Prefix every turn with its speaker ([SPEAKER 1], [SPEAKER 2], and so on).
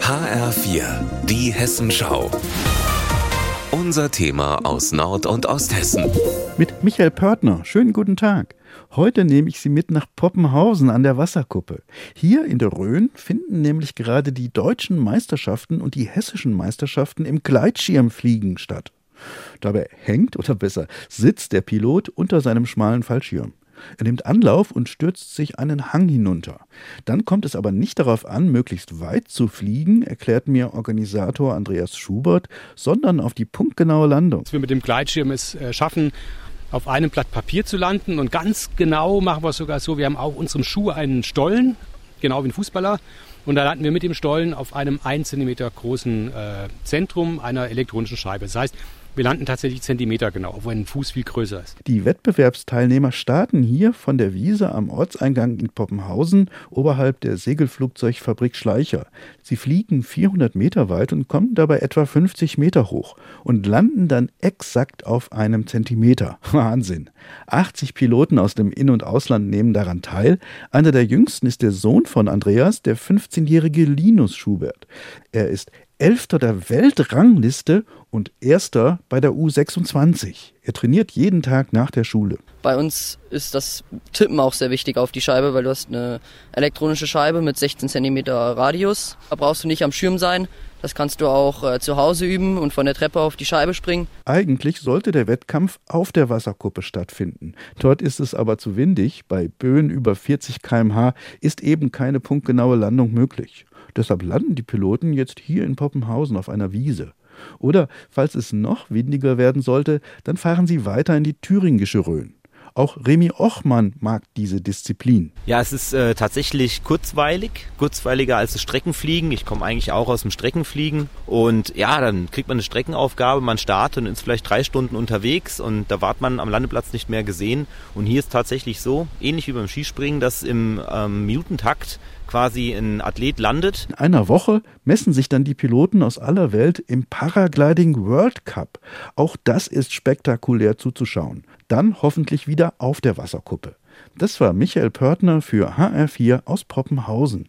[SPEAKER 1] HR4, die Hessenschau. Unser Thema aus Nord- und Osthessen.
[SPEAKER 2] Mit Michael Pörtner. Schönen guten Tag. Heute nehme ich Sie mit nach Poppenhausen an der Wasserkuppe. Hier in der Rhön finden nämlich gerade die deutschen Meisterschaften und die hessischen Meisterschaften im Gleitschirmfliegen statt. Dabei hängt oder besser sitzt der Pilot unter seinem schmalen Fallschirm. Er nimmt Anlauf und stürzt sich einen Hang hinunter. Dann kommt es aber nicht darauf an, möglichst weit zu fliegen, erklärt mir Organisator Andreas Schubert, sondern auf die punktgenaue Landung.
[SPEAKER 3] Dass wir mit dem Gleitschirm es äh, schaffen, auf einem Blatt Papier zu landen und ganz genau machen wir es sogar so, wir haben auf unserem Schuh einen Stollen, genau wie ein Fußballer. Und da landen wir mit dem Stollen auf einem 1 cm großen äh, Zentrum einer elektronischen Scheibe. Das heißt, wir landen tatsächlich Zentimeter genau, obwohl ein Fuß viel größer ist.
[SPEAKER 2] Die Wettbewerbsteilnehmer starten hier von der Wiese am Ortseingang in Poppenhausen oberhalb der Segelflugzeugfabrik Schleicher. Sie fliegen 400 Meter weit und kommen dabei etwa 50 Meter hoch und landen dann exakt auf einem Zentimeter. Wahnsinn. 80 Piloten aus dem In- und Ausland nehmen daran teil. Einer der jüngsten ist der Sohn von Andreas, der 15-jährige Linus Schubert. Er ist Elfter der Weltrangliste und Erster bei der U26. Er trainiert jeden Tag nach der Schule.
[SPEAKER 4] Bei uns ist das Tippen auch sehr wichtig auf die Scheibe, weil du hast eine elektronische Scheibe mit 16 cm Radius. Da brauchst du nicht am Schirm sein. Das kannst du auch äh, zu Hause üben und von der Treppe auf die Scheibe springen.
[SPEAKER 2] Eigentlich sollte der Wettkampf auf der Wasserkuppe stattfinden. Dort ist es aber zu windig. Bei Böen über 40 km/h ist eben keine punktgenaue Landung möglich. Deshalb landen die Piloten jetzt hier in Poppenhausen auf einer Wiese. Oder falls es noch windiger werden sollte, dann fahren sie weiter in die thüringische Rhön. Auch Remy Ochmann mag diese Disziplin.
[SPEAKER 5] Ja, es ist äh, tatsächlich kurzweilig, kurzweiliger als das Streckenfliegen. Ich komme eigentlich auch aus dem Streckenfliegen. Und ja, dann kriegt man eine Streckenaufgabe, man startet und ist vielleicht drei Stunden unterwegs und da wart man am Landeplatz nicht mehr gesehen. Und hier ist tatsächlich so, ähnlich wie beim Skispringen, dass im ähm, Minutentakt quasi ein Athlet landet.
[SPEAKER 2] In einer Woche messen sich dann die Piloten aus aller Welt im Paragliding World Cup. Auch das ist spektakulär zuzuschauen. Dann hoffentlich wieder auf der Wasserkuppe. Das war Michael Pörtner für HR4 aus Poppenhausen.